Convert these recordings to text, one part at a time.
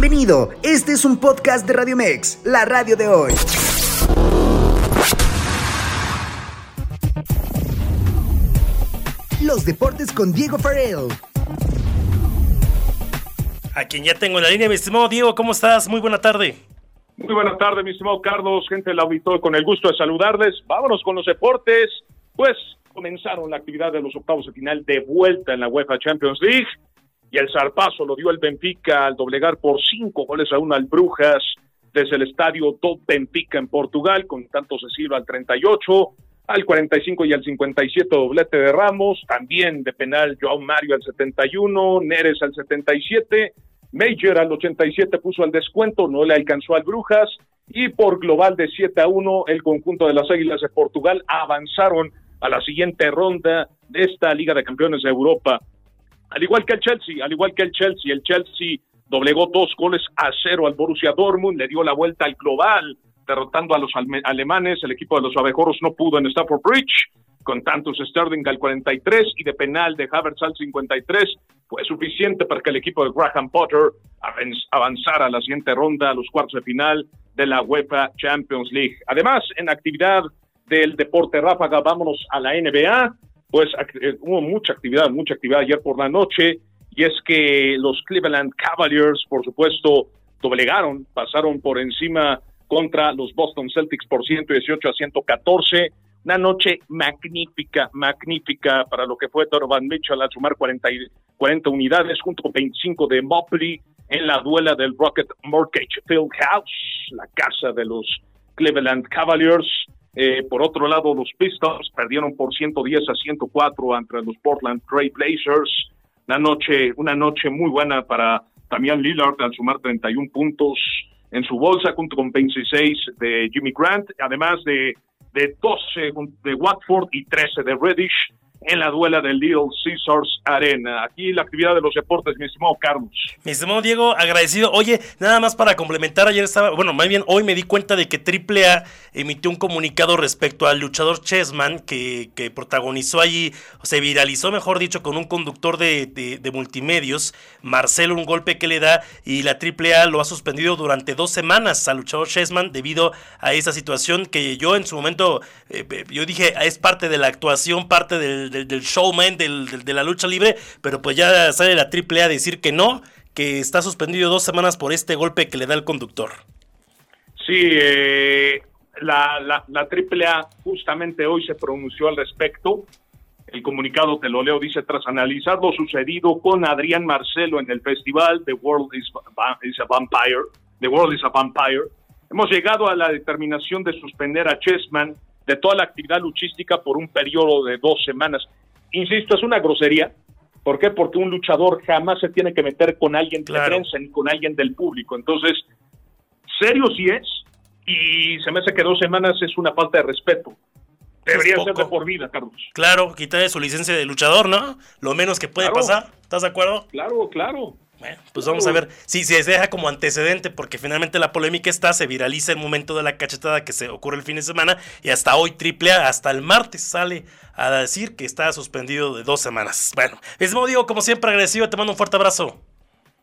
Bienvenido, este es un podcast de Radio Mex, la radio de hoy. Los deportes con Diego Farrell. A quien ya tengo en la línea, mi estimado Diego, ¿cómo estás? Muy buena tarde. Muy buena tarde, mi estimado Carlos, gente del auditorio, con el gusto de saludarles. Vámonos con los deportes. Pues comenzaron la actividad de los octavos de final de vuelta en la UEFA Champions League y el zarpazo lo dio el Benfica al doblegar por cinco goles a uno al Brujas desde el estadio Top Benfica en Portugal, con tanto se Silva al 38, al 45 y al 57 doblete de Ramos, también de penal Joao Mario al 71, Neres al 77, Major al 87 puso al descuento, no le alcanzó al Brujas, y por global de 7 a 1, el conjunto de las Águilas de Portugal avanzaron a la siguiente ronda de esta Liga de Campeones de Europa. Al igual que el Chelsea, al igual que el Chelsea, el Chelsea doblegó dos goles a cero al Borussia Dortmund, le dio la vuelta al global, derrotando a los alemanes. El equipo de los abejoros no pudo en Stafford Bridge, con tantos Sterling al 43 y de penal de Havertz al 53. Fue suficiente para que el equipo de Graham Potter avanzara a la siguiente ronda, a los cuartos de final de la UEFA Champions League. Además, en actividad del deporte ráfaga, vámonos a la NBA pues eh, hubo mucha actividad, mucha actividad ayer por la noche, y es que los Cleveland Cavaliers, por supuesto, doblegaron, pasaron por encima contra los Boston Celtics por 118 a 114. Una noche magnífica, magnífica para lo que fue Donovan Mitchell al sumar 40, 40 unidades junto con 25 de Mobley en la duela del Rocket Mortgage Field House, la casa de los Cleveland Cavaliers. Eh, por otro lado, los Pistons perdieron por 110 a 104 ante los Portland Trail Blazers. Una noche, una noche muy buena para Damian Lillard al sumar 31 puntos en su bolsa junto con 26 de Jimmy Grant, además de, de 12 de Watford y 13 de Reddish en la duela del Little Caesars Arena. Aquí la actividad de los deportes, mi estimado Carlos. Mi estimado Diego, agradecido. Oye, nada más para complementar, ayer estaba, bueno, más bien hoy me di cuenta de que AAA emitió un comunicado respecto al luchador Chessman que, que protagonizó allí, o se viralizó, mejor dicho, con un conductor de, de, multimedios, Marcelo, un golpe que le da y la AAA lo ha suspendido durante dos semanas al luchador Chessman debido a esa situación que yo en su momento, eh, yo dije, es parte de la actuación, parte del del, showman, del, de la lucha libre, pero pues ya sale la AAA a decir que no, que está suspendido dos semanas por este golpe que le da el conductor. Sí, eh, la, la, la AAA justamente hoy se pronunció al respecto. El comunicado, te lo leo, dice, tras analizar lo sucedido con Adrián Marcelo en el festival The World is, is a Vampire, The World is a Vampire, hemos llegado a la determinación de suspender a Chessman de toda la actividad luchística por un periodo de dos semanas. Insisto, es una grosería. ¿Por qué? Porque un luchador jamás se tiene que meter con alguien de prensa ni con alguien del público. Entonces, serio sí es, y se me hace que dos semanas es una falta de respeto. Debería ser de por vida, Carlos. Claro, quitarle su licencia de luchador, ¿no? Lo menos que puede pasar. ¿Estás de acuerdo? Claro, claro. Bueno, pues vamos a ver si se deja como antecedente, porque finalmente la polémica está, se viraliza el momento de la cachetada que se ocurre el fin de semana y hasta hoy AAA, hasta el martes sale a decir que está suspendido de dos semanas. Bueno, mismo digo, como siempre agradecido, te mando un fuerte abrazo.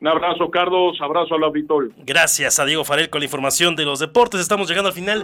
Un abrazo, Carlos, abrazo al auditorio. Gracias a Diego Farel con la información de los deportes, estamos llegando al final.